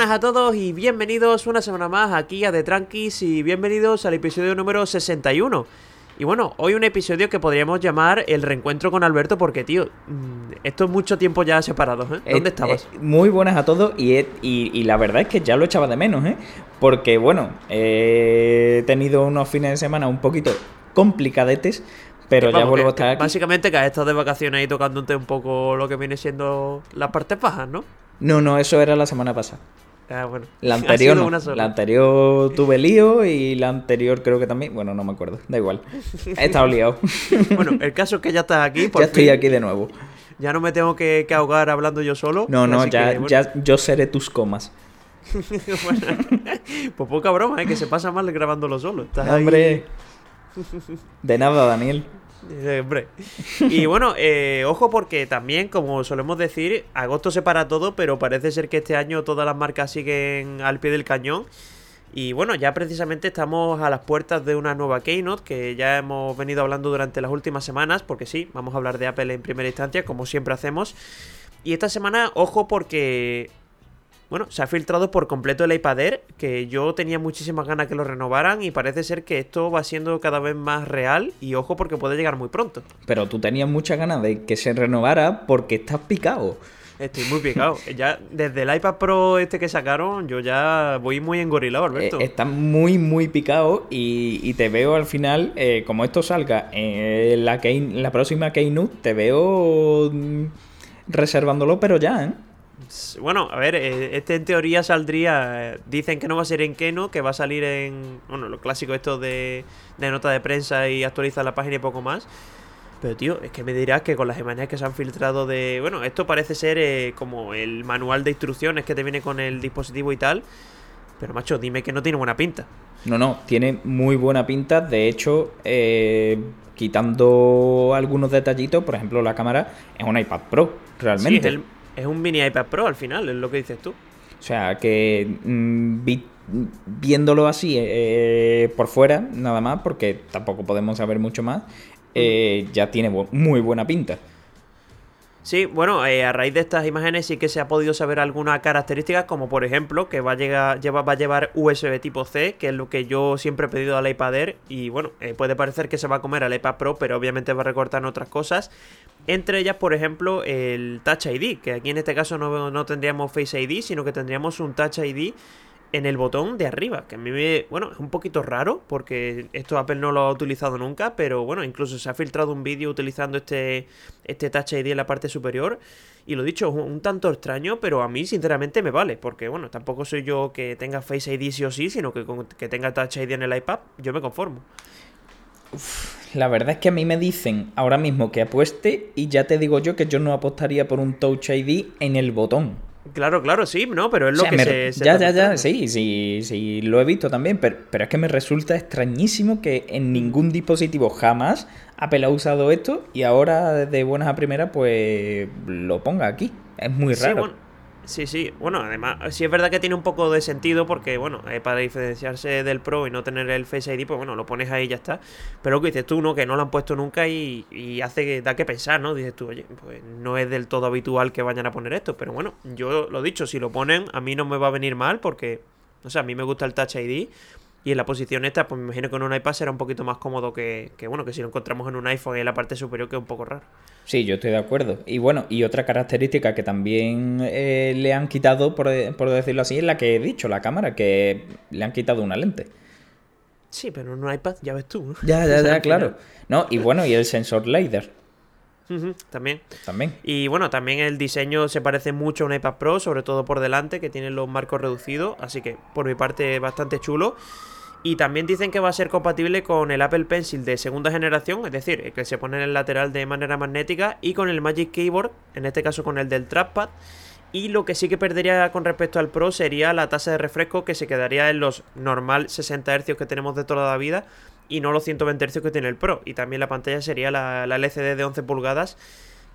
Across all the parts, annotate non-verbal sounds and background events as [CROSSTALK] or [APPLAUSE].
buenas a todos y bienvenidos una semana más aquí a The Tranquis y bienvenidos al episodio número 61. Y bueno, hoy un episodio que podríamos llamar el reencuentro con Alberto porque, tío, mm, esto es mucho tiempo ya separados, ¿eh? ¿Dónde Eh, estabas? eh, muy buenas a todos y, he- y- y la verdad es que ya lo echaba de menos, ¿eh? Porque bueno, he tenido unos fines de semana un poquito complicadetes, pero ya Vamos, vuelvo a estar aquí. Básicamente que has estado de vacaciones ahí tocándote un poco lo que viene siendo las partes bajas, ¿no? No, no, eso era la semana pasada. Ah, bueno. La [LAUGHS] anterior no. La anterior tuve lío y la anterior creo que también. Bueno, no me acuerdo. Da igual. [LAUGHS] He estado liado. [LAUGHS] Bueno, el caso es que ya estás aquí. por ya estoy aquí de nuevo. Ya no me tengo que, que ahogar hablando yo solo. No, no, ya, que, bueno. ya yo seré tus comas. Bueno, pues poca broma, ¿eh? Que se pasa mal grabándolo solo. Estás ahí- Hombre. De nada, Daniel. Hombre. Y [LAUGHS] bueno, eh, ojo porque también, como solemos decir, agosto se para todo, pero parece ser que este año todas las marcas siguen al pie del cañón. Y bueno, ya precisamente estamos a las puertas de una nueva Keynote que ya hemos venido hablando durante las últimas semanas, porque sí, vamos a hablar de Apple en primera instancia, como siempre hacemos. Y esta semana, ojo porque bueno, se ha filtrado por completo el iPad Air, que yo tenía muchísimas ganas que lo renovaran y parece ser que esto va siendo cada vez más real y ojo porque puede llegar muy pronto. Pero tú tenías muchas ganas de que se renovara porque estás picado. Estoy muy picado. [LAUGHS] ya desde el iPad Pro este que sacaron, yo ya voy muy engorilado, Alberto. Eh, estás muy, muy picado y, y te veo al final, eh, como esto salga en la, Key- la próxima Keynote, te veo mm, reservándolo, pero ya, ¿eh? Bueno, a ver, eh, este en teoría saldría. eh, Dicen que no va a ser en Keno, que va a salir en. Bueno, lo clásico esto de, de nota de prensa y actualiza la página y poco más. Pero tío, es que me dirás que con las imágenes que se han filtrado de. Bueno, esto parece ser eh, como el manual de instrucciones que te viene con el dispositivo y tal. Pero macho, dime que no tiene buena pinta. No, no, tiene muy buena pinta. De hecho, eh, quitando algunos detallitos, por ejemplo, la cámara es un iPad Pro, Sí, realmente. es, el- es un mini iPad Pro al final, es lo que dices tú. O sea, que mm, vi- viéndolo así eh, por fuera, nada más, porque tampoco podemos saber mucho más, eh, ya tiene bu- muy buena pinta. Sí, bueno, eh, a raíz de estas imágenes sí que se ha podido saber algunas características, como por ejemplo que va a, llevar USB tipo C, que es lo que yo siempre he pedido al iPad Air, y bueno, eh, puede parecer que se va a comer al iPad Pro, pero obviamente va a recortar en otras cosas. Entre ellas, por ejemplo, el Touch ID, que aquí en este caso no, no tendríamos Face ID, sino que tendríamos un Touch ID en el botón de arriba, que a mí me, bueno, es un poquito raro porque esto Apple no lo ha utilizado nunca, pero bueno, incluso se ha filtrado un vídeo utilizando este, este Touch ID en la parte superior y lo dicho, es un, tanto extraño, pero a mí sinceramente me vale, porque bueno, tampoco soy yo que tenga Face ID sí o sí, sino que que tenga Touch ID en el iPad, yo me conformo. La verdad es que a mí me dicen ahora mismo que apueste y ya te digo yo que yo no apostaría por un Touch ID en el botón. Claro, claro, sí, no, pero es O lo sea, que me- se, se ya, ya, ya, sí, sí, sí, lo he visto también, pero, pero es que me resulta extrañísimo que en ningún dispositivo jamás Apple ha usado esto y ahora de buenas a primeras pues lo ponga aquí. Es muy Sí, raro. bueno, sí, sí. Bueno, además, sí es verdad que tiene un poco de sentido porque, bueno, eh, para diferenciarse del Pro y no tener el Face ID, pues bueno, lo pones ahí y ya está. Pero lo que dices tú, ¿no? Que no lo han puesto nunca y, y hace que da que pensar, ¿no? Dices tú, oye, pues no es del todo habitual que vayan a poner esto. Pero bueno, yo lo dicho, si lo ponen, a mí no me va a venir mal porque, no sé, a mí me gusta el Touch ID. Y en la posición esta, pues me imagino que en un iPad será un poquito más cómodo que, que, bueno, que si lo encontramos en un iPhone en la parte superior, que es un poco raro. Sí, yo estoy de acuerdo. Y bueno, y otra característica que también eh, le han quitado, por, por decirlo así, es la que he dicho, la cámara, que le han quitado una lente. Sí, pero en un iPad, ya ves tú. ¿no? Ya, ya, ya, [LAUGHS] claro. No, y bueno, y el sensor LiDAR También. también. Y bueno, también el diseño se parece mucho a un iPad Pro, sobre todo por delante, que tiene los marcos reducidos, así que por mi parte bastante chulo. Y también dicen que va a ser compatible con el Apple Pencil de segunda generación, es decir, el que se pone en el lateral de manera magnética, y con el Magic Keyboard, en este caso con el del trackpad. Y lo que sí que perdería con respecto al Pro sería la tasa de refresco que se quedaría en los normal 60 Hz que tenemos de toda la vida y no los 120 Hz que tiene el Pro. Y también la pantalla sería la, la LCD de 11 pulgadas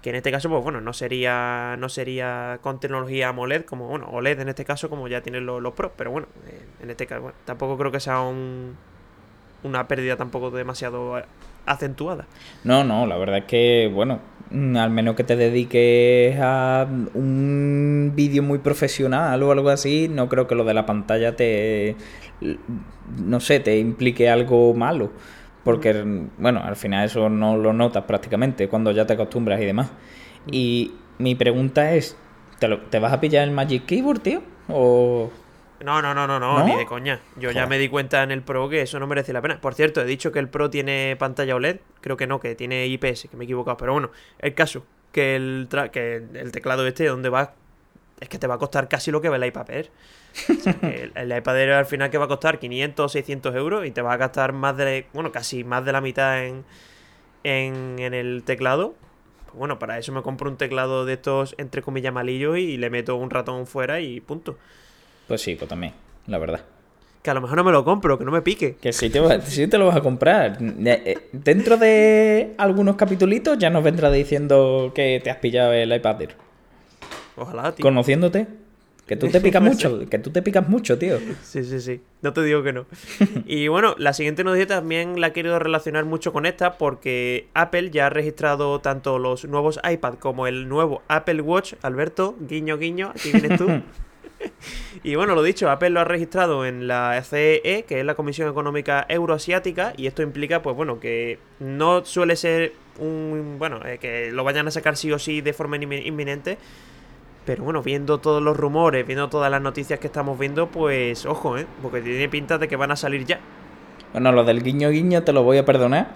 que en este caso, pues bueno, no sería no sería con tecnología AMOLED, como bueno, OLED en este caso, como ya tienen los, los Pro, pero bueno, en este caso, bueno, tampoco creo que sea un, una pérdida tampoco demasiado eh, acentuada. No, no, la verdad es que, bueno, al menos que te dediques a un vídeo muy profesional o algo así, no creo que lo de la pantalla te, no sé, te implique algo malo. Porque, bueno, al final eso no lo notas prácticamente cuando ya te acostumbras y demás. Y mi pregunta es, ¿te, lo- te vas a pillar el Magic Keyboard, tío? ¿O...? No, no, no, no, no, ni de coña. Yo ya me di cuenta en el Pro que eso no merece la pena. Por cierto, he dicho que el Pro tiene pantalla OLED. Creo que no, que tiene IPS, que me he equivocado. Pero bueno, el caso, que el, tra- que el teclado este, donde va, es que te va a costar casi lo que va el iPad Air. O sea, que el, el iPad Air al final que va a costar 500 o 600 euros y te va a gastar más de, bueno, casi más de la mitad en, en, en el teclado. Pues bueno, para eso me compro un teclado de estos, entre comillas, malillos y le meto un ratón fuera y punto. Pues sí, pues también, la verdad. Que a lo mejor no me lo compro, que no me pique. Que sí te, va- [LAUGHS] sí te lo vas a comprar. Eh, Dentro de algunos capitulitos ya nos vendrá diciendo que te has pillado el iPad Air. Ojalá, tío. Conociéndote. Que tú te [LAUGHS] picas mucho, que tú te picas mucho, tío. Sí, sí, sí. No te digo que no. [LAUGHS] Y bueno, la siguiente noticia también la he querido relacionar mucho con esta porque Apple ya ha registrado tanto los nuevos iPad como el nuevo Apple Watch. Alberto, guiño, guiño, aquí vienes tú. Y bueno, lo dicho, Apple lo ha registrado en la CEE, que es la Comisión Económica Euroasiática, y esto implica, pues bueno, que no suele ser un. Bueno, eh, que lo vayan a sacar sí o sí de forma inmi- inminente. Pero bueno, viendo todos los rumores, viendo todas las noticias que estamos viendo, pues ojo, ¿eh? Porque tiene pinta de que van a salir ya. Bueno, lo del guiño guiño te lo voy a perdonar.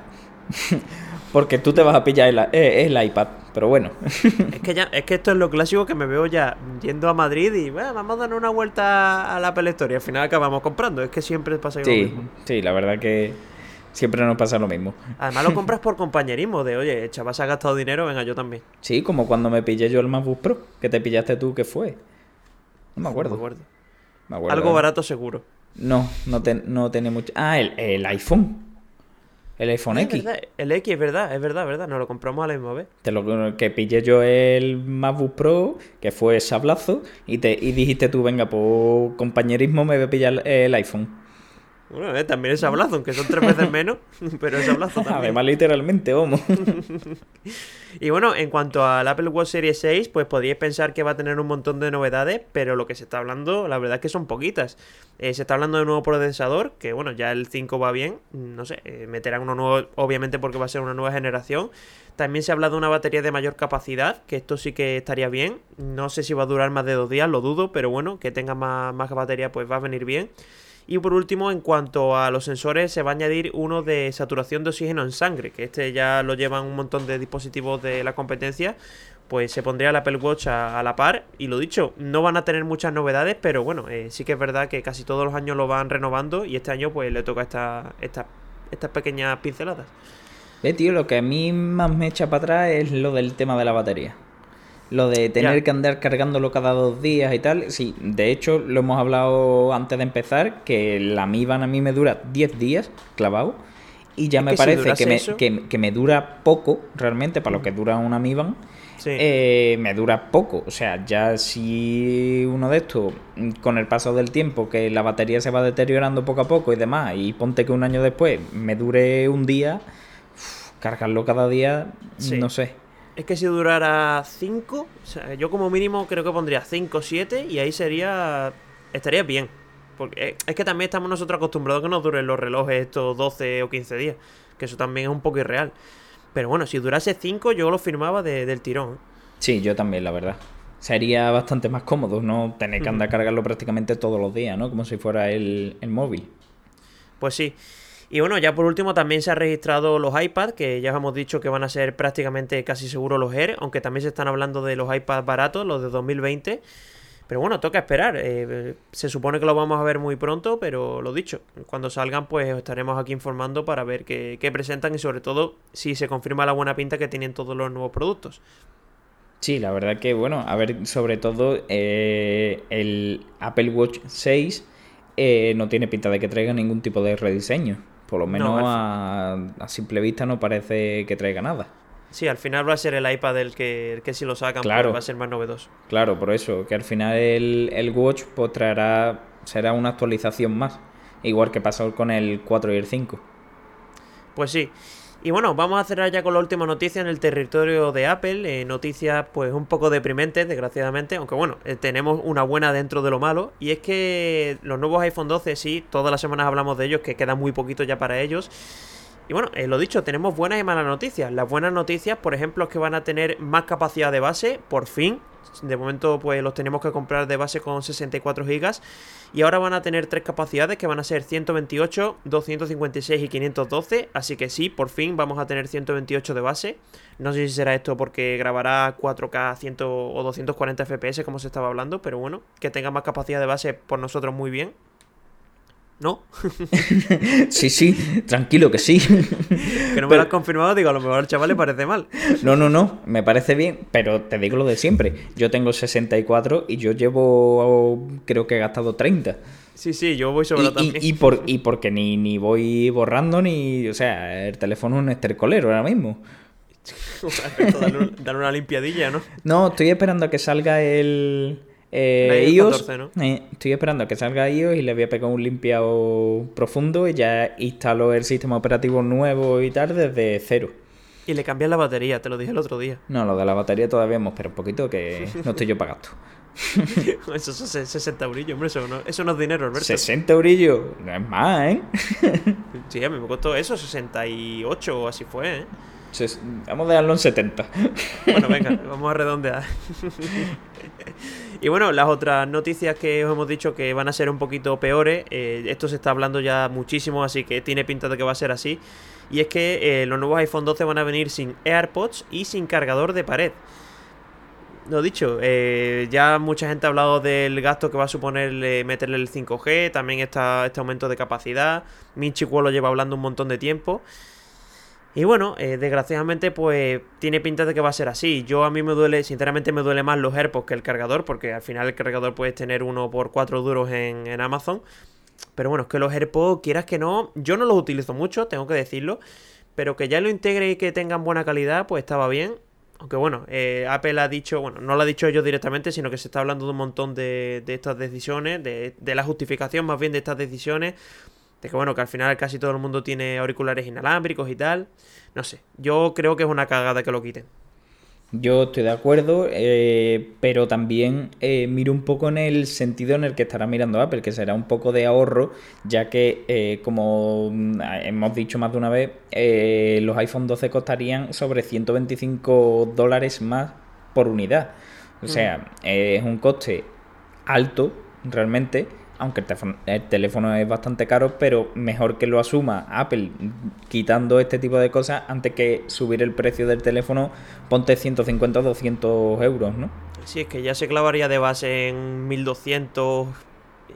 Porque tú te vas a pillar el, eh, el iPad. Pero bueno. [LAUGHS] Es que ya, es que esto es lo clásico que me veo ya yendo a Madrid y bueno, vamos a dar una vuelta a la Apple Store y al final acabamos comprando. Es que siempre pasa lo Sí, mismo. sí, la verdad que siempre nos pasa lo mismo. Además lo [LAUGHS] compras por compañerismo, de oye, chaval se ha gastado dinero, venga yo también. Sí, como cuando me pillé yo el MacBook Pro. Que te pillaste tú, ¿qué fue? No me acuerdo. Me acuerdo. Me acuerdo. Algo barato seguro. No, no, te- no tiene mucho. Ah, el, el iPhone. El iPhone X. verdad, el X es verdad, es verdad, es verdad. Nos lo compramos a la misma vez. Te lo que pillé yo el MacBook Pro, que fue sablazo, y te y dijiste tú, venga, por compañerismo me voy a pillar el iPhone. Bueno, eh, también es sablazo, aunque son tres veces menos, [LAUGHS] pero es sablazo [LAUGHS] también. Además, literalmente, vamos. [LAUGHS] Y bueno, en cuanto al Apple Watch Series 6, pues podríais pensar que va a tener un montón de novedades, pero lo que se está hablando, la verdad es que son poquitas. Eh, se está hablando de un nuevo procesador, que bueno, ya el 5 va bien, no sé, eh, meterán uno nuevo, obviamente porque va a ser una nueva generación. También se habla de una batería de mayor capacidad, que esto sí que estaría bien. No sé si va a durar más de dos días, lo dudo, pero bueno, que tenga más, más batería, pues va a venir bien. Y por último, en cuanto a los sensores, se va a añadir uno de saturación de oxígeno en sangre, que este ya lo llevan un montón de dispositivos de la competencia. Pues se pondría el Apple Watch a, la par. Y lo dicho, no van a tener muchas novedades, pero bueno, eh, sí que es verdad que casi todos los años lo van renovando. Y este año, pues le toca esta, esta- estas pequeñas pinceladas. Ve, tío, lo que a mí más me echa para atrás es lo del tema de la batería. Lo de tener que andar cargándolo cada dos días y tal. Sí, de hecho, lo hemos hablado antes de empezar, que la Mi Band a mí me dura 10 días clavado. Y ya Es me que parece que me, que- que me dura poco, realmente, para lo que dura una Mi Band. Sí. eh, me dura poco. O sea, ya si uno de estos, con el paso del tiempo, que la batería se va deteriorando poco a poco y demás, y ponte que un año después me dure un día, cargarlo cada día, Sí. no sé. Es que si durara 5, yo como mínimo creo que pondría 5 o 7 y ahí sería. estaría bien. Porque es que también estamos nosotros acostumbrados a que nos duren los relojes estos 12 o 15 días. Que eso también es un poco irreal. Pero bueno, si durase 5, yo lo firmaba de- del tirón. Sí, yo también, la verdad. Sería bastante más cómodo no tener que andar a cargarlo prácticamente todos los días, ¿no? Como si fuera el, el móvil. Pues sí. Y bueno, ya por último también se han registrado los iPads, que ya os hemos dicho que van a ser prácticamente casi seguro los Air, aunque también se están hablando de los iPads baratos, los de 2020. Pero bueno, toca esperar. eh, se supone que lo vamos a ver muy pronto, pero lo dicho, cuando salgan pues os estaremos aquí informando para ver qué, qué presentan y sobre todo si se confirma la buena pinta que tienen todos los nuevos productos. Sí, la verdad que, bueno, a ver, sobre todo eh, el Apple Watch 6 eh, no tiene pinta de que traiga ningún tipo de rediseño. Por lo menos a, a simple vista no parece que traiga nada. Sí, al final va a ser el iPad el que, el que si lo sacan pues, Claro. va a ser más novedoso. Claro, por eso, que al final el, el Watch pues traerá, será una actualización más. Igual que pasó con el 4 y el 5. Pues sí. Y bueno, vamos a cerrar ya con la última noticia en el territorio de Apple. Eh, noticias pues un poco deprimentes, desgraciadamente, aunque bueno, eh, tenemos una buena dentro de lo malo. Y es que los nuevos iPhone 12, sí, todas las semanas hablamos de ellos, que queda muy poquito ya para ellos. Y bueno, eh, lo dicho, tenemos buenas y malas noticias. Las buenas noticias, por ejemplo, es que van a tener más capacidad de base, por fin. De momento, pues los tenemos que comprar de base con 64 GB. Y ahora van a tener tres capacidades que van a ser 128, 256 y 512. Así que sí, por fin vamos a tener 128 de base. No sé si será esto porque grabará 4K 100 o 240 FPS como se estaba hablando. Pero bueno, que tenga más capacidad de base por nosotros muy bien. ¿No? [LAUGHS] sí, sí, tranquilo que sí. [LAUGHS] que no me lo has confirmado, digo, a lo mejor al chaval le parece mal. No, no, no, me parece bien, pero te digo lo de siempre. Yo tengo 64 y yo llevo, creo que he gastado 30. Sí, sí, yo voy sobre y, también. Y, por, y porque ni, ni voy borrando ni. O sea, el teléfono es un estercolero ahora mismo. [LAUGHS] Dar una limpiadilla, ¿no? No, estoy esperando a que salga el eh, iOS, eh, estoy esperando a que salga iOS y le voy a pegar un limpiado profundo y ya instalo el sistema operativo nuevo y tal desde cero. Y le cambias la batería, te lo dije el otro día. [LAUGHS] No, lo de la batería todavía hemos pero un poquito que [LAUGHS] no estoy yo pagando. [LAUGHS] eso son 60 eurillos, hombre, eso no, eso no es dinero, Alberto. 60 eurillos, no es más, ¿eh? sí, a mí me costó eso, 68 o así fue, ¿eh? Vamos a dejarlo en 70. Bueno, venga, vamos a redondear. Y bueno, las otras noticias que os hemos dicho que van a ser un poquito peores, eh, esto se está hablando ya muchísimo, así que tiene pinta de que va a ser así. Y es que eh, los nuevos iPhone 12 van a venir sin AirPods y sin cargador de pared. Lo dicho, eh, ya mucha gente ha hablado del gasto que va a suponer meterle el 5G, también está este aumento de capacidad. Minchi lo lleva hablando un montón de tiempo. Y bueno, eh, desgraciadamente pues tiene pinta de que va a ser así. Yo a mí me duele, sinceramente me duele más los AirPods que el cargador, porque al final el cargador puedes tener uno por cuatro duros en, Amazon. Pero bueno, es que los AirPods, quieras que no, yo no los utilizo mucho, tengo que decirlo. Pero que ya lo integre y que tengan buena calidad, pues estaba bien. Aunque bueno, eh, Apple ha dicho, bueno, no lo ha dicho ellos directamente, sino que se está hablando de un montón de, estas decisiones, de, de la justificación más bien de estas decisiones de que bueno, que al final casi todo el mundo tiene auriculares inalámbricos y tal. No sé, yo creo que es una cagada que lo quiten. Yo estoy de acuerdo, eh, pero también eh, miro un poco en el sentido en el que estará mirando Apple, que será un poco de ahorro, ya que, eh, como mm, hemos dicho más de una vez, los iPhone 12 costarían sobre 125 dólares más por unidad. O sea, mm. es un coste alto, realmente, aunque el teléfono, es bastante caro, pero mejor que lo asuma Apple quitando este tipo de cosas antes que subir el precio del teléfono, ponte 150 o 200 euros, ¿no? Sí, es que ya se clavaría de base en 1200.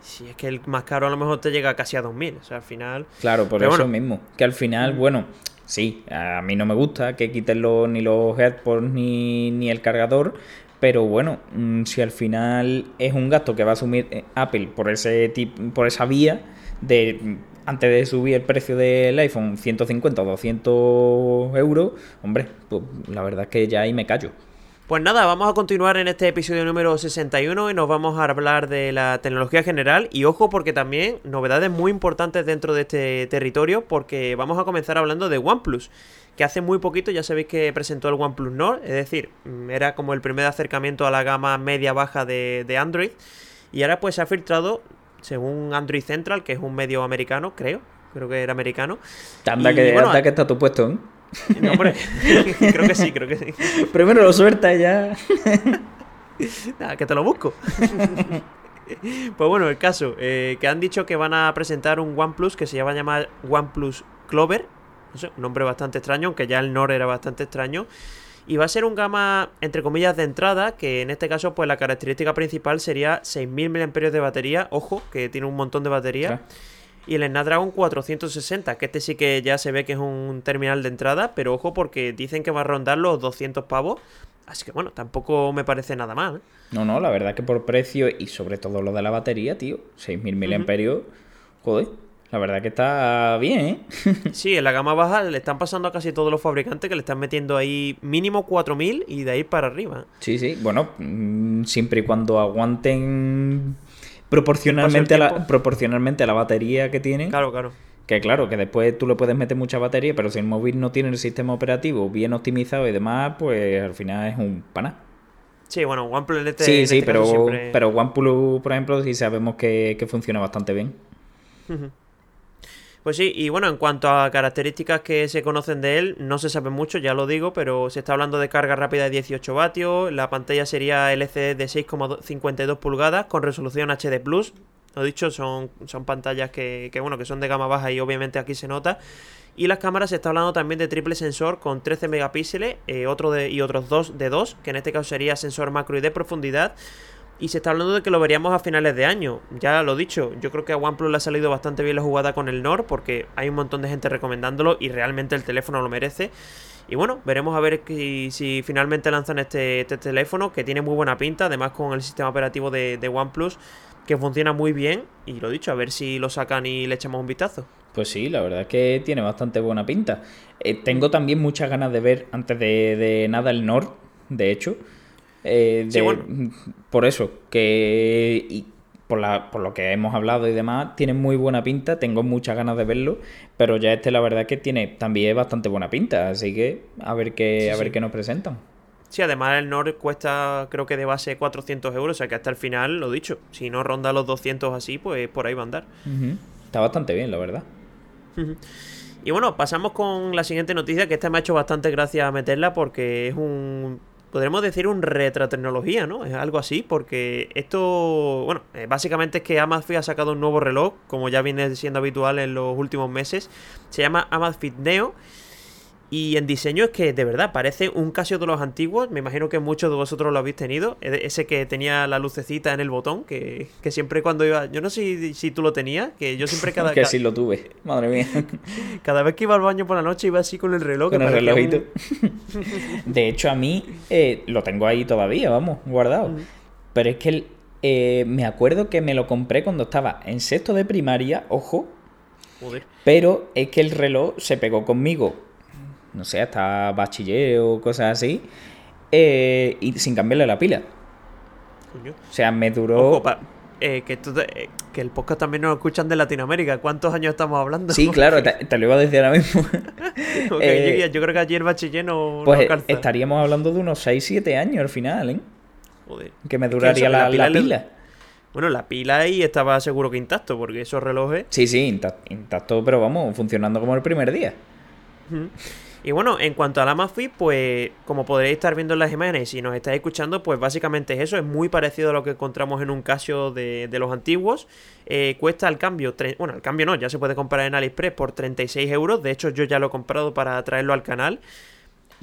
Si es que el más caro a lo mejor te llega casi a 2000, o sea, al final. Claro, por eso mismo. Que al final, mm. bueno, sí, a mí no me gusta que quiten ni los AirPods ni, ni el cargador, pero bueno, mm, si al final es un gasto que va a asumir eh, Apple por ese por esa vía de mm, antes de subir el precio del iPhone 150 o 200 euros, hombre, pues la verdad es que ya ahí me callo. Pues nada, vamos a continuar en este episodio número 61 y nos vamos a hablar de la tecnología general y ojo porque también novedades muy importantes dentro de este territorio porque vamos a comenzar hablando de OnePlus que hace muy poquito ya sabéis que presentó el OnePlus Nord, es decir, mm, era como el primer acercamiento a la gama media-baja de, Android. Y ahora pues se ha filtrado, según Android Central, que es un medio americano, creo, creo que era americano. Anda, que, anda que está tu puesto, ¿eh? [LAUGHS] No, hombre, [LAUGHS] creo que sí, creo que sí. Primero lo suelta ya. [LAUGHS] Nada, que te lo busco. pues bueno, el caso, eh, que han dicho que van a presentar un OnePlus que se llama a llamar OnePlus Clover, un nombre bastante extraño, aunque ya el Nord era bastante extraño. Y va a ser un gama, entre comillas, de entrada, que en este caso, pues la característica principal sería 6.000 mAh de batería. Ojo, que tiene un montón de batería. Y el Snapdragon 460, que este sí que ya se ve que es un terminal de entrada, pero ojo porque dicen que va a rondar los 200 pavos. Así que bueno, tampoco me parece nada mal. ¿eh? No, no, la verdad que por precio y sobre todo lo de la batería, tío, 6.000 mAh, joder. La verdad que está bien, ¿eh? [LAUGHS] sí, en la gama baja le están pasando a casi todos los fabricantes que le están metiendo ahí mínimo 4000 y de ahí para arriba. Sí, sí, bueno, mm, siempre y cuando aguanten proporcionalmente a, la, proporcionalmente a la batería que tienen. Claro, claro. Que claro, que después tú le puedes meter mucha batería, pero si el móvil no tiene el sistema operativo bien optimizado y demás, pues al final es un pana. Sí, bueno, OnePlus en este, Sí, en sí, este pero, siempre- pero OnePlus, por ejemplo, sí sabemos que, que funciona bastante bien. Pues sí, y bueno, en cuanto a características que se conocen de él, no se sabe mucho, ya lo digo, pero se está hablando de carga rápida de 18 vatios, la pantalla sería LCD de 6,52 pulgadas con resolución HD+, lo dicho, son, son pantallas que, que, bueno, que son de gama baja y obviamente aquí se nota. Y las cámaras se está hablando también de triple sensor con 13 megapíxeles eh, otro de, y otros dos de 2, que en este caso sería sensor macro y de profundidad. Y se está hablando de que lo veríamos a finales de año. Ya lo dicho, yo creo que a OnePlus le ha salido bastante bien la jugada con el Nord porque hay un montón de gente recomendándolo y realmente el teléfono lo merece. Y bueno, veremos a ver si finalmente lanzan este, este teléfono que tiene muy buena pinta, además con el sistema operativo de, de OnePlus que funciona muy bien. Y lo dicho, a ver si lo sacan y le echamos un vistazo. Pues sí, la verdad es que tiene bastante buena pinta. Eh, tengo también muchas ganas de ver, antes de, de nada, el Nord, de hecho. Eh, Sí, bueno. Por eso, que y por, la, por lo que hemos hablado y demás, tiene muy buena pinta, tengo muchas ganas de verlo, pero ya este la verdad es que tiene también bastante buena pinta, así que a ver qué, Sí, a ver sí. qué nos presentan. Sí, además el Nord cuesta creo que de base 400 euros, o sea que hasta el final, lo dicho, si no ronda los 200 así, pues por ahí va a andar. Está bastante bien, la verdad. [LAUGHS] Y bueno, pasamos con la siguiente noticia, que esta me ha hecho bastante gracia meterla porque es un, podremos decir un retratecnología, ¿no? Es algo así, porque esto, bueno, eh, básicamente es que Amazfit ha sacado un nuevo reloj, como ya viene siendo habitual en los últimos meses, se llama Amazfit Neo. Y en diseño es que de verdad parece un Casio de los antiguos. Me imagino que muchos de vosotros lo habéis tenido. E- Ese que tenía la lucecita en el botón. Que, que siempre cuando iba. Yo no sé si, si tú lo tenías. Que yo siempre [LAUGHS] cada, que ca- sí lo tuve, madre mía. [LAUGHS] cada vez que iba al baño por la noche iba así con el reloj. Con que el relojito. un- [LAUGHS] De hecho, a mí eh, lo tengo ahí todavía, vamos, guardado. Pero es que eh, me acuerdo que me lo compré cuando estaba en sexto de primaria, ojo, Joder. pero es que el reloj se pegó conmigo, no sé, hasta bachiller o cosas así, eh, y sin cambiarle la pila. coño. O sea, me duró... Ojo, pa- eh, que, esto te- eh, que el podcast también nos escuchan de Latinoamérica. ¿Cuántos años estamos hablando? Sí, [LAUGHS] claro, te, te lo iba a decir ahora mismo. Eh, yo, yo creo que allí el bachiller no, pues estaríamos hablando de unos 6-7 años al final, ¿eh? Joder. Que me duraría la, la pila la le- pila. Bueno, la pila ahí estaba seguro que intacto. Porque esos relojes. Sí, sí, inta- intacto, pero vamos, funcionando como el primer día. Ujú. Y bueno, en cuanto al Amazfit, pues como podréis estar viendo en las imágenes y si nos estáis escuchando, pues básicamente es eso, es muy parecido a lo que encontramos en un Casio de, de los antiguos. Eh, cuesta al cambio, bueno, al cambio no, ya se puede comprar en AliExpress por 36 euros, de hecho yo ya lo he comprado para traerlo al canal.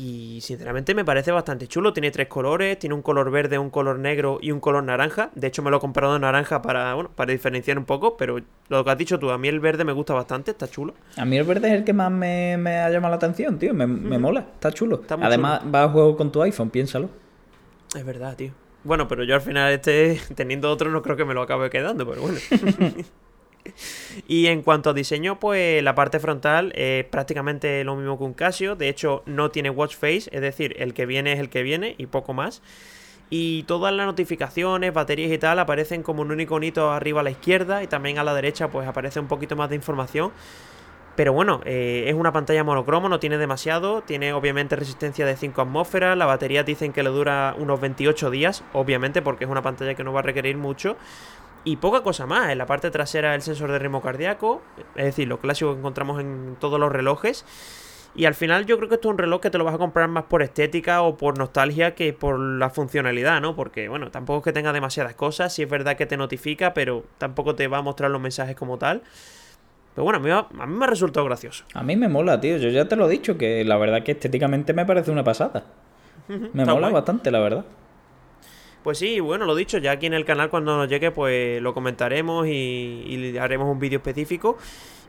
Y sinceramente me parece bastante chulo. Tiene tres colores, tiene un color verde, un color negro y un color naranja. De hecho me lo he comprado en naranja para, bueno, para diferenciar un poco, pero lo que has dicho tú, a mí el verde me gusta bastante, está chulo. A mí el verde es el que más me, me ha llamado la atención, tío. Me, me mola, está chulo. Está Además, va a juego con tu iPhone, piénsalo. Es verdad, tío. Bueno, pero yo al final este, teniendo otro, no creo que me lo acabe quedando, pero bueno. [LAUGHS] [LAUGHS] y en cuanto a diseño, pues la parte frontal es prácticamente lo mismo que un Casio. De hecho, no tiene watch face, es decir, el que viene es el que viene y poco más. Y todas las notificaciones, baterías y tal aparecen como un único iconito arriba a la izquierda y también a la derecha pues aparece un poquito más de información. Pero bueno, eh, es una pantalla monocromo, no tiene demasiado, tiene obviamente resistencia de 5 atmósferas, la batería dicen que le dura unos 28 días, obviamente porque es una pantalla que no va a requerir mucho. Y poca cosa más, en la parte trasera el sensor de ritmo cardíaco, es decir, lo clásico que encontramos en todos los relojes. Y al final yo creo que esto es un reloj que te lo vas a comprar más por estética o por nostalgia que por la funcionalidad, ¿no? Porque, bueno, tampoco es que tenga demasiadas cosas, sí es verdad que te notifica, pero tampoco te va a mostrar los mensajes como tal. Pero bueno, a mí, me- a mí me ha resultado gracioso. A mí me mola, tío. Yo ya te lo he dicho, que la verdad que estéticamente me parece una pasada. Me mola guay. bastante, la verdad. Pues sí, bueno, lo dicho, ya aquí en el canal cuando nos llegue pues lo comentaremos y, haremos un vídeo específico.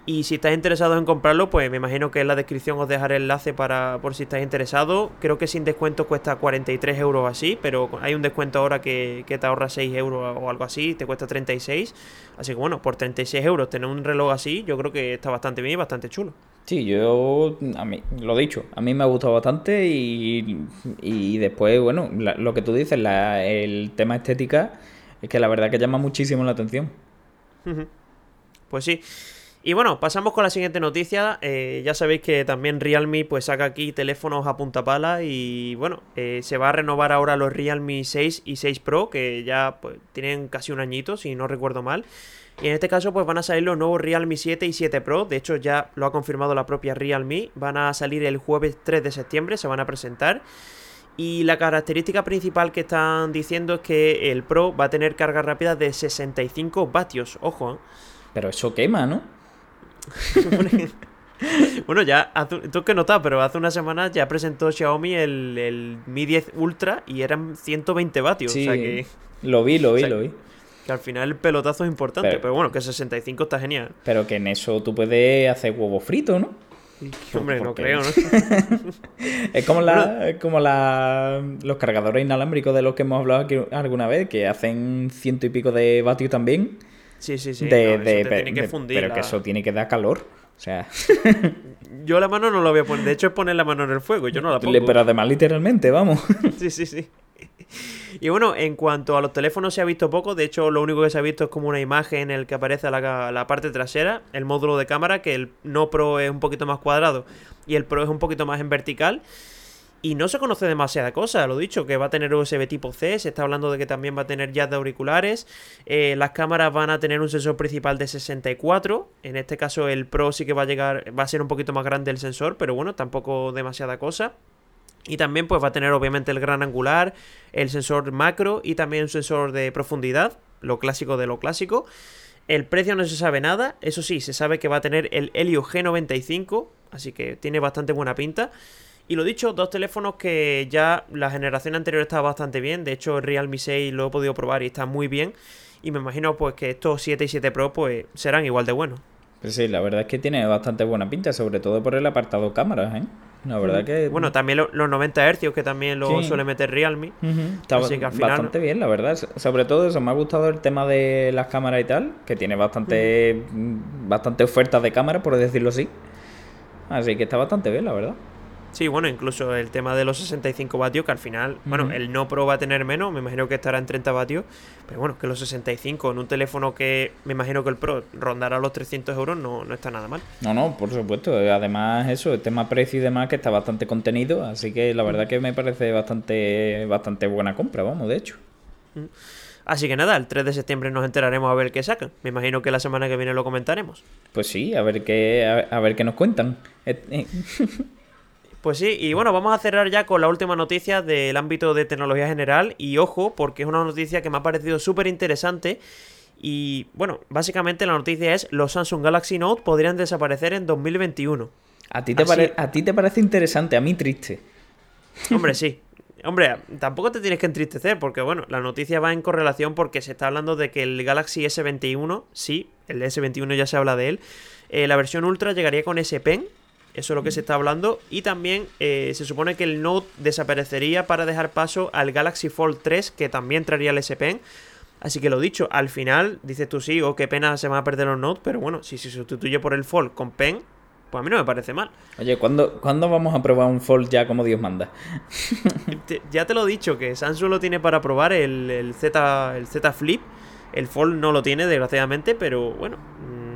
Y si estáis interesados en comprarlo, pues me imagino que en la descripción os dejaré el enlace para por si estáis interesados. Creo que sin descuento cuesta 43 euros así, pero hay un descuento ahora que, que te ahorra 6 euros o algo así, te cuesta 36. Así que bueno, por 36 euros tener un reloj así, yo creo que está bastante bien y bastante chulo. Sí, yo, a mí, lo dicho, a mí me ha gustado bastante y, y después, bueno, la- lo que tú dices, la- el tema estética, es que la verdad que llama muchísimo la atención. Pues sí. Y bueno, pasamos con la siguiente noticia. Eh, ya sabéis que también Realme pues saca aquí teléfonos a punta pala y bueno, eh, se va a renovar ahora los Realme 6 y 6 Pro que ya pues, tienen casi un añito, si no recuerdo mal. Y en este caso pues van a salir los nuevos Realme 7 y 7 Pro. De hecho ya lo ha confirmado la propia Realme. Van a salir el jueves 3 de septiembre, se van a presentar. Y la característica principal que están diciendo es que el Pro va a tener carga rápida de 65 vatios. Ojo, ¿eh? Pero eso quema, ¿no? [LAUGHS] bueno, ya, tú que notas, pero hace unas semanas ya presentó Xiaomi el, Mi 10 Ultra y eran 120 vatios. Sí, o sea que, lo vi, lo vi, [LAUGHS] lo vi. Que al final el pelotazo es importante, pero, bueno, que 65 está genial. Pero que en eso tú puedes hacer huevo frito, ¿no? Hombre, no creo, ¿no? [LAUGHS] es como, la, como la, los cargadores inalámbricos de los que hemos hablado aquí alguna vez, que hacen ciento y pico de vatios también. Sí, sí, sí. De, tiene que fundir pero que eso tiene que dar calor. O sea. [LAUGHS] yo la mano no la voy a poner. De hecho, es poner la mano en el fuego. Yo no la pongo. Pero además, literalmente, vamos. [LAUGHS] sí, sí, sí. Y bueno, en cuanto a los teléfonos se ha visto poco, de hecho lo único que se ha visto es como una imagen en el que aparece la, la, parte trasera, el módulo de cámara, que el no Pro es un poquito más cuadrado y el Pro es un poquito más en vertical. Y no se conoce demasiada cosa, lo dicho, que va a tener USB tipo C, se está hablando de que también va a tener jazz de auriculares, eh, las cámaras van a tener un sensor principal de 64, en este caso el Pro sí que va a llegar, va a ser un poquito más grande el sensor, pero bueno, tampoco demasiada cosa. Y también pues va a tener obviamente el gran angular, el sensor macro y también un sensor de profundidad, lo clásico de lo clásico. El precio no se sabe nada, eso sí, se sabe que va a tener el Helio G95, así que tiene bastante buena pinta. Y lo dicho, dos teléfonos que ya la generación anterior estaba bastante bien. De hecho, el Realme 6 lo he podido probar y está muy bien. Y me imagino pues que estos 7 y 7 Pro pues serán igual de buenos. Pues sí, la verdad es que tiene bastante buena pinta, sobre todo por el apartado cámaras, ¿eh? La verdad que... Bueno, también los 90 Hz que también lo suele meter Realme. Está bastante bien, la verdad. Sobre todo eso, me ha gustado el tema de las cámaras y tal, que tiene bastante, bastante ofertas de cámara, por decirlo así. Así que está bastante bien, la verdad. Sí, bueno, incluso el tema de los 65 vatios, que al final, bueno, el no Pro va a tener menos, me imagino que estará en 30 vatios, pero bueno, que los 65 en un teléfono que me imagino que el Pro rondará los 300 euros no, no está nada mal. No, no, por supuesto, además eso, el tema precio y demás que está bastante contenido, así que la verdad que me parece bastante, bastante buena compra, vamos, de hecho. Así que nada, el 3 de septiembre nos enteraremos a ver qué sacan. Me imagino que la semana que viene lo comentaremos. Pues sí, a ver qué, a ver qué nos cuentan. [LAUGHS] Pues sí, y bueno, vamos a cerrar ya con la última noticia del ámbito de tecnología general. Y ojo, porque es una noticia que me ha parecido súper interesante. Y bueno, básicamente la noticia es: los Samsung Galaxy Note podrían desaparecer en 2021. ¿A ti te, ¿a ti te parece interesante? A mí triste. Hombre, sí. [LAUGHS] Hombre, tampoco te tienes que entristecer porque, bueno, la noticia va en correlación porque se está hablando de que el Galaxy S21, sí, el S21 ya se habla de él, eh, la versión Ultra llegaría con S Pen, eso es lo que se está hablando. Y también eh, se supone que el Note desaparecería para dejar paso al Galaxy Fold 3, que también traería el S Pen. Así que lo dicho, al final dices tú sí, oh, qué pena se van a perder los Note, pero bueno, si se sustituye por el Fold con Pen, pues a mí no me parece mal. Oye, ¿cuándo, vamos a probar un Fold ya como Dios manda? [LAUGHS] ya te lo he dicho, que Samsung lo tiene para probar el, el, Z, el Z Flip. El Fold no lo tiene, desgraciadamente, pero bueno,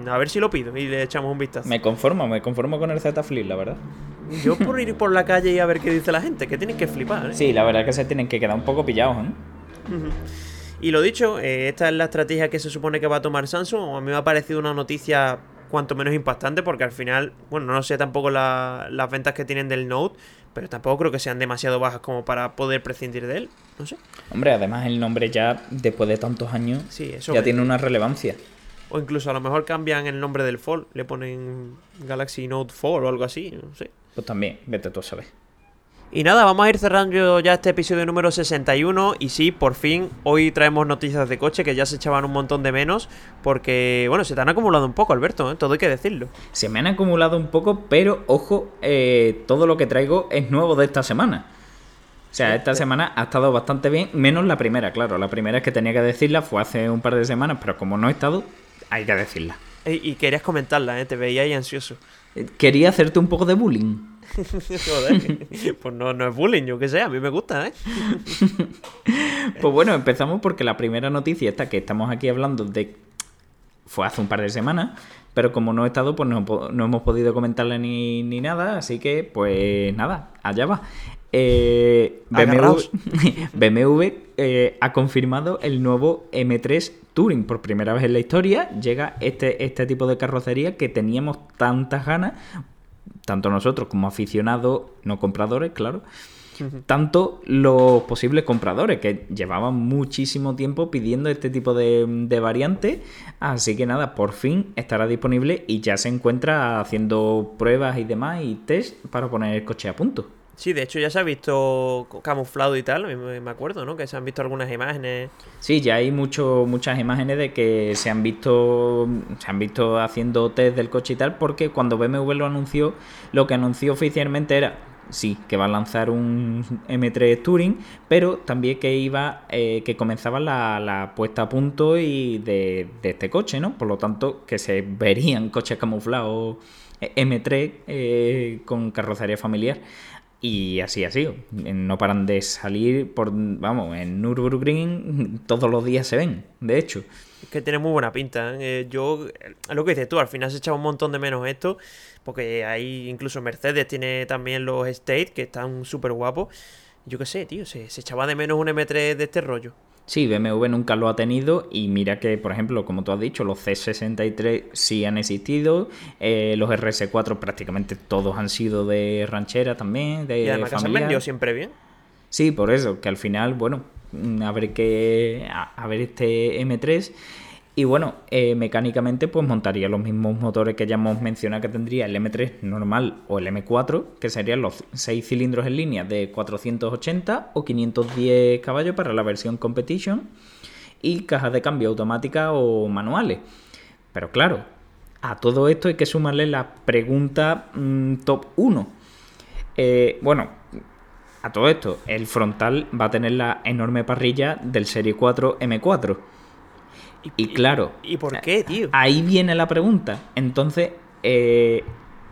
a ver si lo pido y le echamos un vistazo. Me conformo, me conformo con el Z Flip, la verdad. Yo por ir [LAUGHS] por la calle y a ver qué dice la gente, que tienen que flipar, ¿eh? Sí, la verdad es que se tienen que quedar un poco pillados, ¿eh? Y lo dicho, eh, esta es la estrategia que se supone que va a tomar Samsung. A mí me ha parecido una noticia cuanto menos impactante porque al final, bueno, no sé tampoco las ventas que tienen del Note, pero tampoco creo que sean demasiado bajas como para poder prescindir de él. No sé. Hombre, además el nombre ya, después de tantos años, ya tiene una relevancia. O incluso a lo mejor cambian el nombre del Fold, le ponen Galaxy Note 4 o algo así, no sé. Pues también, vete tú a saber. Y nada, vamos a ir cerrando ya este episodio número 61 y sí, por fin, hoy traemos noticias de coche que ya se echaban un montón de menos porque, bueno, se te han acumulado un poco, Alberto, ¿eh? todo hay que decirlo. Se me han acumulado un poco, pero ojo, eh, todo lo que traigo es nuevo de esta semana. O sea, esta semana ha estado bastante bien, menos la primera, claro. La primera es que tenía que decirla, fue hace un par de semanas, pero como no he estado, hay que decirla. Y, querías comentarla, ¿eh? te veía ahí ansioso. Eh, quería hacerte un poco de bullying. [LAUGHS] pues no, no es bullying, yo qué sé, a mí me gusta, ¿eh? [LAUGHS] pues bueno, empezamos porque la primera noticia esta que estamos aquí hablando de fue hace un par de semanas, pero como no he estado, pues no, hemos podido comentarle ni, ni, nada, así que pues nada, allá va. Eh, BMW, [LAUGHS] eh, ha confirmado el nuevo M3 Touring. Por primera vez en la historia llega este, este tipo de carrocería que teníamos tantas ganas, tanto nosotros como aficionados, no compradores, claro, tanto los posibles compradores que llevaban muchísimo tiempo pidiendo este tipo de, de variante. Así que nada, por fin estará disponible y ya se encuentra haciendo pruebas y demás y test para poner el coche a punto. Sí, de hecho ya se ha visto camuflado y tal, me acuerdo, ¿no? Que se han visto algunas imágenes. Sí, ya hay mucho, muchas imágenes de que se han visto se han visto haciendo test del coche y tal, porque cuando BMW lo anunció, lo que anunció oficialmente era sí, que va a lanzar un M3 Touring, pero también que iba, eh, que comenzaba la, puesta a punto y de, este coche, ¿no? Por lo tanto, que se verían coches camuflados eh, M3 eh, con carrocería familiar. Y así ha sido. No paran de salir por, vamos, en Nürburgring todos los días se ven, de hecho. Es que tiene muy buena pinta. yo, lo que dices tú, al final se echa un montón de menos esto. Porque ahí incluso Mercedes tiene también los State, que están súper guapos. Yo qué sé, tío, se, echaba de menos un M3 de este rollo. Sí, BMW nunca lo ha tenido y mira que, por ejemplo, como tú has dicho, los C63 sí han existido, eh, los RS4 prácticamente todos han sido de ranchera también, de Y además que se han vendido siempre bien. Sí, por eso, que al final, bueno, a ver, que, a ver este M3 y bueno, eh, mecánicamente pues montaría los mismos motores que ya hemos mencionado que tendría el M3 normal o el M4, que serían los 6 cilindros en línea de 480 o 510 caballos para la versión Competition y cajas de cambio automática o manuales. Pero claro, a todo esto hay que sumarle la pregunta mm, top 1. Eh, bueno, a todo esto, el frontal va a tener la enorme parrilla del Serie 4 M4 y, claro. ¿Y por qué, tío? Ahí viene la pregunta. Entonces, eh,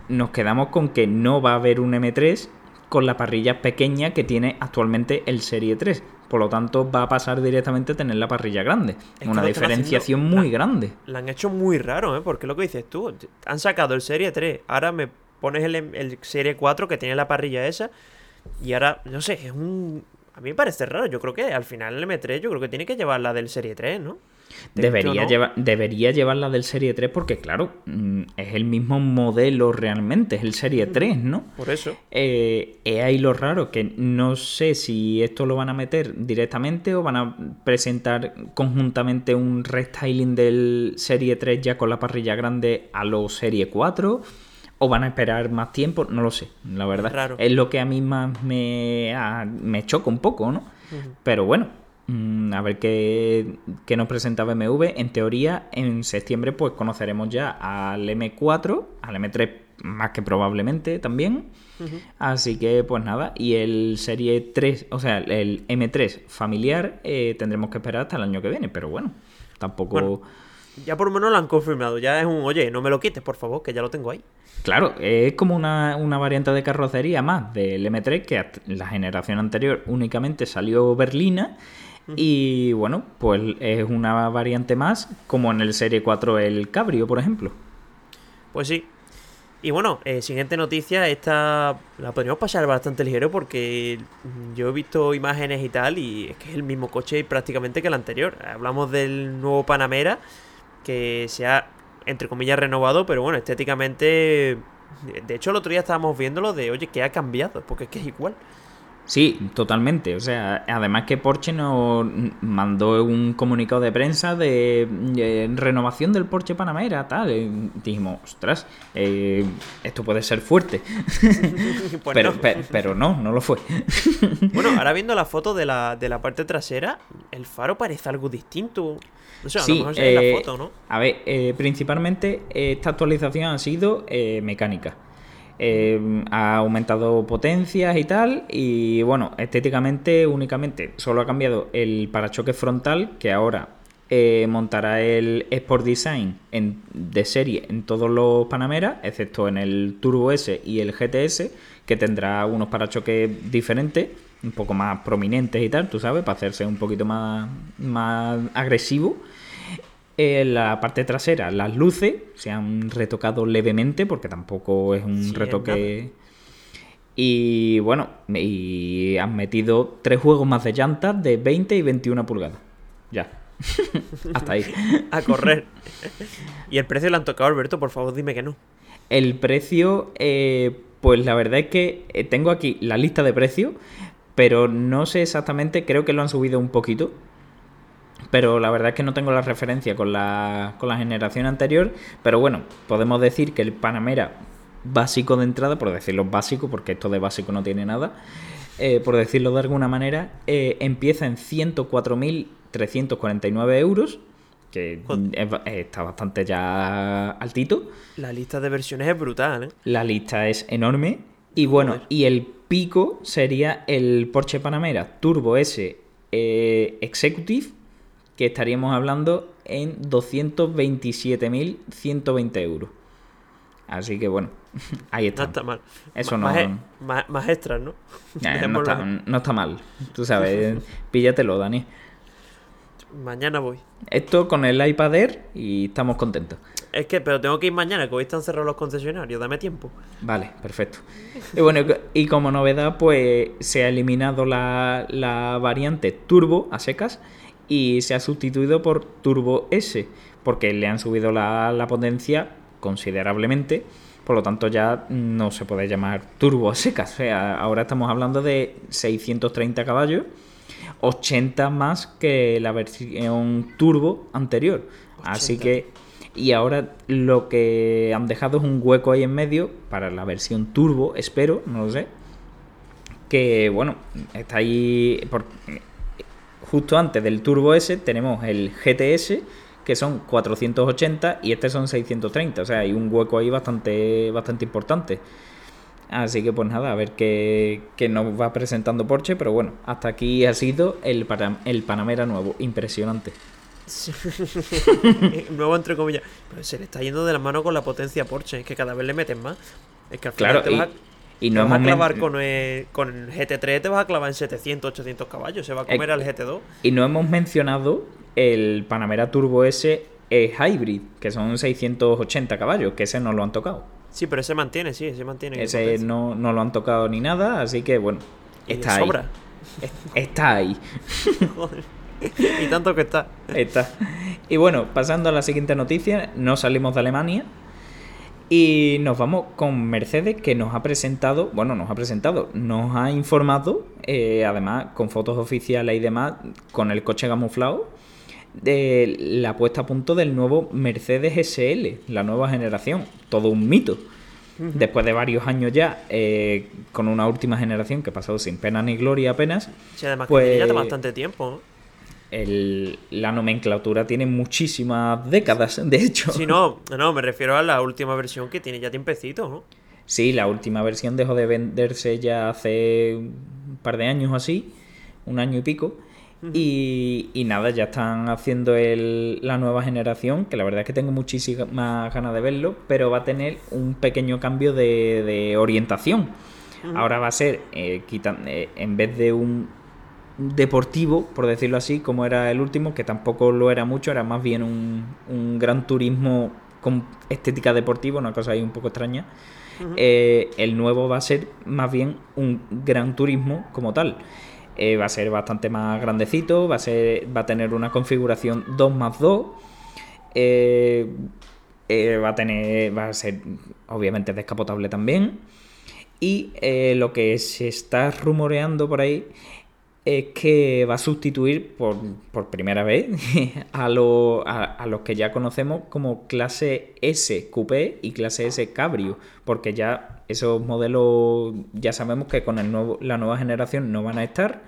nos quedamos con que no va a haber un M3 con la parrilla pequeña que tiene actualmente el Serie 3. Por lo tanto, va a pasar directamente a tener la parrilla grande. una diferenciación muy grande. La han hecho muy raro, ¿eh? Porque lo que dices tú, han sacado el Serie 3, ahora me pones el, el Serie 4 que tiene la parrilla esa, y ahora, no sé, es un... A mí me parece raro, yo creo que al final el M3 yo creo que tiene que llevar la del Serie 3, ¿no? Debería, llevar, debería llevarla del Serie 3 porque, claro, mm, es el mismo modelo realmente, es el Serie 3, ¿no? Por eso. Eh, es ahí lo raro, que no sé si esto lo van a meter directamente o van a presentar conjuntamente un restyling del Serie 3 ya con la parrilla grande a los Serie 4 o van a esperar más tiempo, no lo sé, la verdad. Es, lo que a mí más me, me choca un poco, ¿no? Pero bueno, a ver qué, nos presenta BMW. En teoría, en septiembre, pues conoceremos ya al M4, al M3 más que probablemente también. Así que, pues nada, y el Serie 3, o sea, el M3 familiar, eh, tendremos que esperar hasta el año que viene, pero bueno, tampoco. ya por lo menos lo han confirmado, ya es un, oye, no me lo quites, por favor, que ya lo tengo ahí. Claro, es como una, una variante de carrocería más del M3 que la generación anterior únicamente salió berlina y bueno, pues es una variante más, como en el Serie 4 el Cabrio, por ejemplo. Pues sí. Y bueno, eh, siguiente noticia, esta la podríamos pasar bastante ligero porque yo he visto imágenes y tal y es que es el mismo coche prácticamente que el anterior. Hablamos del nuevo Panamera que se ha, entre comillas, renovado, pero bueno, estéticamente... De hecho, el otro día estábamos viéndolo de, oye, que ha cambiado, porque es que es igual. Sí, totalmente. O sea, además que Porsche nos mandó un comunicado de prensa de, renovación del Porsche Panamera, tal. Y dijimos, ostras, eh, esto puede ser fuerte. [LAUGHS] Pues pero, pero, no, no lo fue. bueno, ahora viendo la foto de la, de la parte trasera, el faro parece algo distinto. No sé, a lo mejor la eh, foto, ¿no? A ver, eh, principalmente esta actualización ha sido mecánica. Eh, ha aumentado potencias y tal. Y bueno, estéticamente únicamente solo ha cambiado el parachoque frontal, que ahora eh, montará el Sport Design en, de serie en todos los Panamera, excepto en el Turbo S y el GTS, que tendrá unos parachoques diferentes, un poco más prominentes y tal, tú sabes, para hacerse un poquito más, más agresivo. En la parte trasera, las luces se han retocado levemente, porque tampoco es un Sí, es retoque. Y bueno, y han metido tres juegos más de llantas de 20 y 21 pulgadas. Ya. [LAUGHS] Hasta ahí. A correr. ¿Y el precio le han tocado, Alberto? Por favor, dime que no. El precio, eh, pues la verdad es que eh, tengo aquí la lista de precios, pero no sé exactamente, creo que lo han subido un poquito. Pero la verdad es que no tengo la referencia con la, con la generación anterior. Pero bueno, podemos decir que el Panamera básico de entrada, por decirlo básico, porque esto de básico no tiene nada, eh, por decirlo de alguna manera, eh, empieza en 104.349 euros, que es ba- está bastante ya altito. La lista de versiones es brutal, ¿eh? La lista es enorme. Y bueno, y el pico sería el Porsche Panamera Turbo S eh, Executive, que estaríamos hablando en 227.120 euros. Así que bueno, [LAUGHS] ahí No está. está mal. Eso no- Más, más, más extras, ¿no? [LAUGHS] Eh, no, está, no está mal. Tú sabes, [LAUGHS] píllatelo, Dani. Mañana voy. Esto con el iPad Air y estamos contentos. Es que, pero tengo que ir mañana, que hoy están cerrados los concesionarios. Dame tiempo. Vale, perfecto. Y bueno, y como novedad, pues se ha eliminado la, la variante Turbo a secas y se ha sustituido por Turbo S, porque le han subido la, la potencia considerablemente. Por lo tanto, ya no se puede llamar turbo a secas. O sea, ahora estamos hablando de 630 caballos, 80 más que la versión turbo anterior. Así 80. que, y ahora lo que han dejado es un hueco ahí en medio para la versión turbo, espero, no lo sé. Que bueno, está ahí. por- justo antes del Turbo S tenemos el GTS, que son 480 y este son 630. O sea, hay un hueco ahí bastante, bastante importante. Así que pues nada, a ver qué, qué nos va presentando Porsche. Pero bueno, hasta aquí ha sido el, para- el Panamera nuevo. Impresionante. [LAUGHS] Nuevo entre comillas. Pero se le está yendo de la mano con la potencia Porsche. Es que cada vez le meten más. Es que al final Claro, te y, vas a, y te no vas a clavar men- con el, con el GT3, te vas a clavar en 700, 800 caballos. Se va a comer Eh, al GT2. Y no hemos mencionado el Panamera Turbo S eh, Hybrid, que son 680 caballos, que ese no lo han tocado. Sí, pero ese mantiene, sí, ese mantiene. en Ese no, no lo han tocado ni nada, así que bueno, Y está ahí. sobra. Es- Está ahí. [LAUGHS] [LAUGHS] Joder. y tanto que está. Está. Y bueno, pasando a la siguiente noticia, no salimos de Alemania y nos vamos con Mercedes que nos ha presentado, bueno, nos ha presentado, nos ha informado, eh, además con fotos oficiales y demás, con el coche camuflado, de la puesta a punto del nuevo Mercedes SL, la nueva generación, todo un mito. Después de varios años ya, eh, con una última generación que ha pasado sin pena ni gloria apenas, Sí, además Pues- que ya bastante tiempo. ¿no? El- la nomenclatura tiene muchísimas décadas, de hecho. Sí, no, no, me refiero a la última versión que tiene ya tiempecito, ¿no? Sí, la última versión dejó de venderse ya hace un par de años o así, un año y pico. Y, y nada, ya están haciendo el- la nueva generación, que la verdad es que tengo muchísimas ganas de verlo, pero va a tener un pequeño cambio de, de orientación. Ahora va a ser, eh, quitan- eh, en vez de un deportivo, por decirlo así, como era el último, que tampoco lo era mucho, era más bien un, un gran turismo con estética deportiva, una cosa ahí un poco extraña. Eh, el nuevo va a ser más bien un gran turismo como tal. Eh, va a ser bastante más grandecito, va a, ser, va a tener una configuración 2 más 2. eh, va a tener. Va a ser obviamente descapotable también. Y lo que se está rumoreando por ahí es que va a sustituir por, por primera vez [LAUGHS] a, lo- a, a los que ya conocemos como clase S Coupé y clase S Cabrio, porque ya esos modelos ya sabemos que con el nuevo, la nueva generación no van a estar,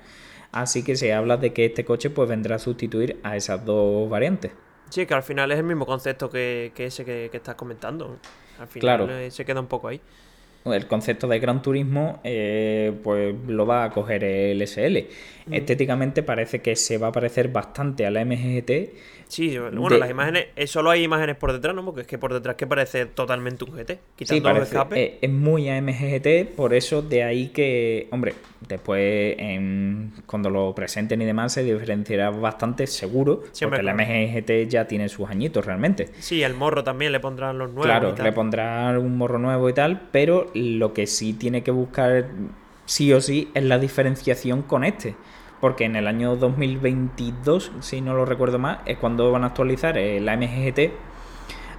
así que se habla de que este coche pues vendrá a sustituir a esas dos variantes. Sí, que al final es el mismo concepto que, que ese que, que estás comentando. Al final Claro. eh, se queda un poco ahí. El concepto de Gran Turismo, eh, pues lo va a coger el SL. Estéticamente parece que se va a parecer bastante a la MGT. Sí, bueno, de- las imágenes, eh, solo hay imágenes por detrás, ¿no? Porque es que por detrás que parece totalmente un GT, Sí, quitando los parece, escapes. eh, es muy a MGT, por eso de ahí que, hombre, después en- cuando lo presenten y demás se diferenciará bastante seguro, Sí, porque la. MGT ya tiene sus añitos realmente. Sí, el morro también le pondrán los nuevos. Claro, y tal. le pondrá un morro nuevo y tal, pero lo que sí tiene que buscar sí o sí es la diferenciación con este. Porque en el año 2022, si no lo recuerdo más, es cuando van a actualizar eh, la MGT.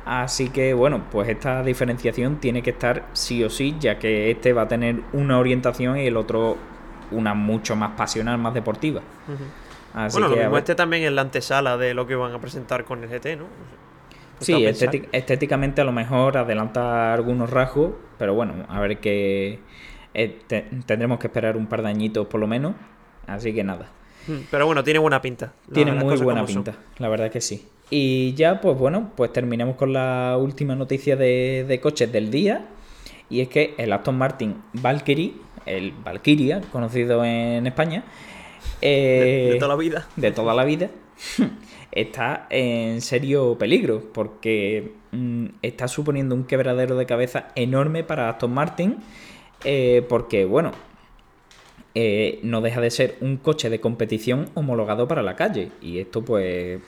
Así que bueno, pues esta diferenciación tiene que estar sí o sí, ya que este va a tener una orientación y el otro una mucho más pasional, más deportiva. Así Bueno, lo que mismo este también es la antesala de lo que van a presentar con el GT, ¿no? Sí, estéticamente a lo mejor adelanta algunos rasgos, pero bueno, a ver que eh, te- tendremos que esperar un par de añitos por lo menos, así que nada. Mm, Pero bueno, tiene buena pinta. Tiene muy buena son. pinta, la verdad que sí. Y ya, pues bueno, pues terminamos con la última noticia de, de coches del día, y es que el Aston Martin Valkyrie, el Valkyria, conocido en España, De, eh, de toda la vida. de toda la vida, [LAUGHS] está en serio peligro porque mm, está suponiendo un quebradero de cabeza enorme para Aston Martin eh, porque, bueno, eh, no deja de ser un coche de competición homologado para la calle y esto pues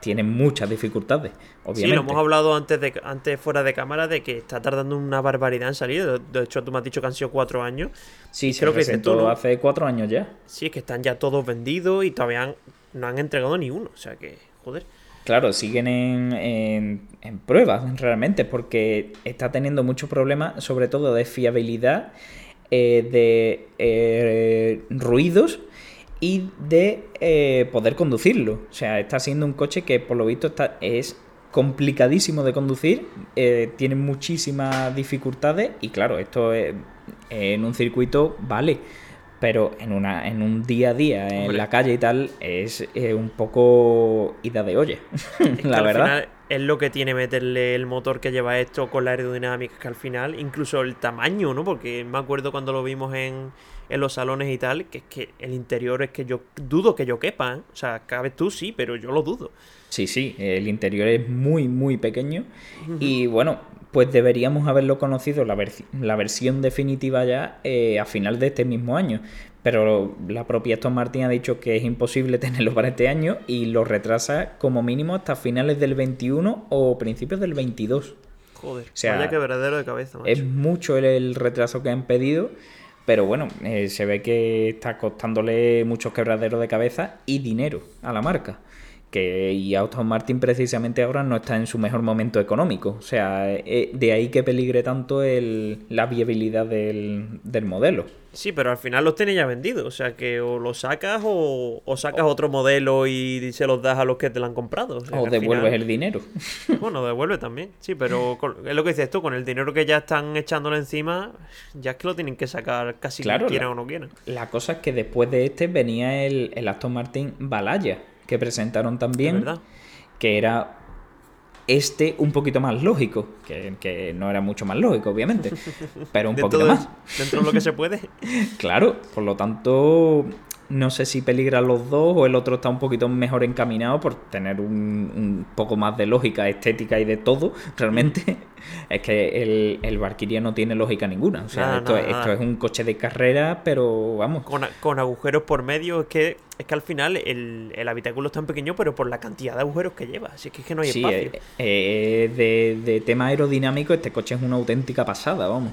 tiene muchas dificultades, obviamente. Sí, lo hemos hablado antes, de, antes fuera de cámara de que está tardando una barbaridad en salir. De, hecho, tú me has dicho que han sido cuatro años. Sí, se creo que ¿no? hace cuatro años ya. Sí, es que están ya todos vendidos y todavía han- no han entregado ni uno. O sea que, joder. Claro, siguen en, en, en pruebas realmente porque está teniendo muchos problemas, sobre todo de fiabilidad, eh, de eh, ruidos y de eh, poder conducirlo. O sea, está siendo un coche que por lo visto está, es complicadísimo de conducir, eh, tiene muchísimas dificultades y claro, esto es- en un circuito vale. Pero en, una, en un día a día, en Hombre. la calle y tal, es eh, un poco ida de [LAUGHS] que la al verdad. final es lo que tiene meterle el motor que lleva esto con la aerodinámica, que al final, incluso el tamaño, ¿no? Porque me acuerdo cuando lo vimos en, en los salones y tal, que es que el interior es que yo dudo que yo quepa, ¿eh? O sea, cabes tú sí, pero yo lo dudo. Sí, sí, el interior es muy, muy pequeño. Y bueno, pues deberíamos haberlo conocido, la, versi- la versión definitiva ya, eh, a final de este mismo año. Pero la propia Aston Martin ha dicho que es imposible [LAUGHS] tenerlo para este año y lo retrasa como mínimo hasta finales del 21 o principios del 22. Joder, sea, vaya quebradero de cabeza, macho. Es mucho el, el retraso que han pedido, pero bueno, eh, se ve que está costándole muchos quebraderos de cabeza y dinero a la marca. Que, y Aston Martin precisamente ahora no está en su mejor momento económico. O sea, eh, de ahí que peligre tanto el, la viabilidad del, del modelo. Sí, pero al final los tiene ya vendidos. O sea que o los sacas o, o sacas otro modelo y se los das a los que te lo han comprado. sea O devuelves final- el dinero. [LAUGHS] Bueno, devuelve también. Sí, pero con- es lo que dices tú, con el dinero que ya están echándole encima, ya es que lo tienen que sacar casi Claro, quieran la- o no quieran. La cosa es que después de este venía el, el Aston Martin Balaya, que presentaron Es también. que era este un poquito más lógico, que, que no era mucho más lógico, obviamente, [LAUGHS] pero un poquito más. dentro de lo que se puede. [LAUGHS] Claro, por lo tanto, no sé si peligran los dos o el otro está un poquito mejor encaminado por tener un, un poco más de lógica estética y de todo, realmente. Es que el, el Valkyria no tiene lógica ninguna. O sea, esto, esto es un coche de carrera, pero vamos. Con, con agujeros por medio, es que es que al final el, el habitáculo es tan pequeño, pero por la cantidad de agujeros que lleva. Así que es que no hay Sí, espacio. eh, eh, de, de tema aerodinámico, este coche es una auténtica pasada, vamos.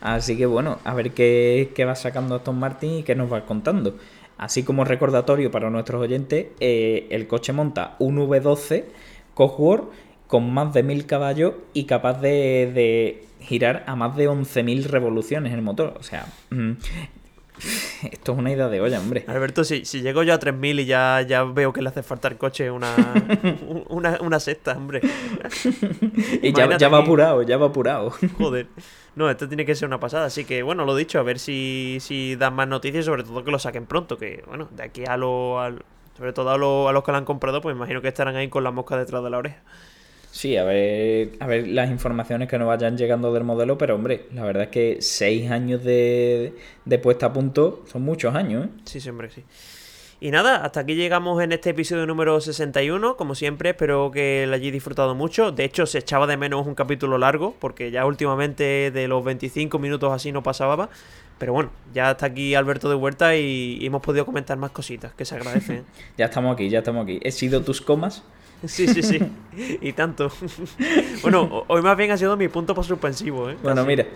Así que bueno, a ver qué, qué va sacando Aston Martin y qué nos va contando. Así como recordatorio para nuestros oyentes, eh, el coche monta un V12 Cosworth con más de 1000 caballos y capaz de, de girar a más de 11.000 revoluciones el motor. O sea, mm, [LAUGHS] esto es una idea de olla, hombre. Alberto, si, si llego yo a 3000 y ya, ya veo que le hace falta al coche una, [LAUGHS] una, una sexta, hombre. Y ya, ya va apurado, ya va apurado. Joder. No, esto tiene que ser una pasada. Así que, bueno, lo dicho, a ver si, si dan más noticias sobre todo que lo saquen pronto. Que, bueno, de aquí a, lo, al- sobre todo a, lo- a los que lo han comprado, pues imagino que estarán ahí con la mosca detrás de la oreja. Sí, a ver, a ver las informaciones que nos vayan llegando del modelo, pero hombre, la verdad es que seis años de, de puesta a punto son muchos años, ¿eh? Sí, siempre sí. Y nada, hasta aquí llegamos en este episodio número 61. Como siempre, espero que lo hayáis disfrutado mucho. De hecho, se echaba de menos un capítulo largo, porque ya últimamente de los 25 minutos así no pasaba. Pero bueno, ya está aquí Alberto de vuelta y, y hemos podido comentar más cositas, que se agradecen. [LAUGHS] Ya estamos aquí, ya estamos aquí. ¿He sido tus comas? Sí, sí, sí. Y tanto. [LAUGHS] Bueno, ho- hoy más bien ha sido mi punto por suspensivo, ¿eh? Bueno, Casi. mira.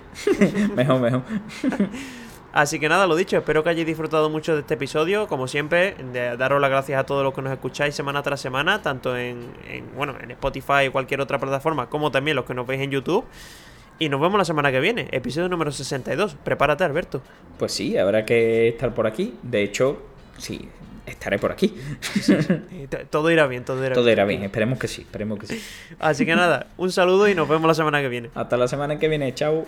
[LAUGHS] mejor, mejor. [LAUGHS] Así que nada, lo dicho, espero que hayáis disfrutado mucho de este episodio. Como siempre, de- daros las gracias a todos los que nos escucháis semana tras semana, tanto en, en, bueno, en Spotify o cualquier otra plataforma, como también los que nos veis en YouTube. Y nos vemos la semana que viene, episodio número 62. Prepárate, Alberto. Pues sí, habrá que estar por aquí. De hecho, sí, estaré por aquí. [LAUGHS] Eh, Todo irá bien, todo irá Todo bien. irá bien, esperemos que sí, esperemos que sí. Así que nada, un saludo y nos vemos la semana que viene. Hasta la semana que viene, chao.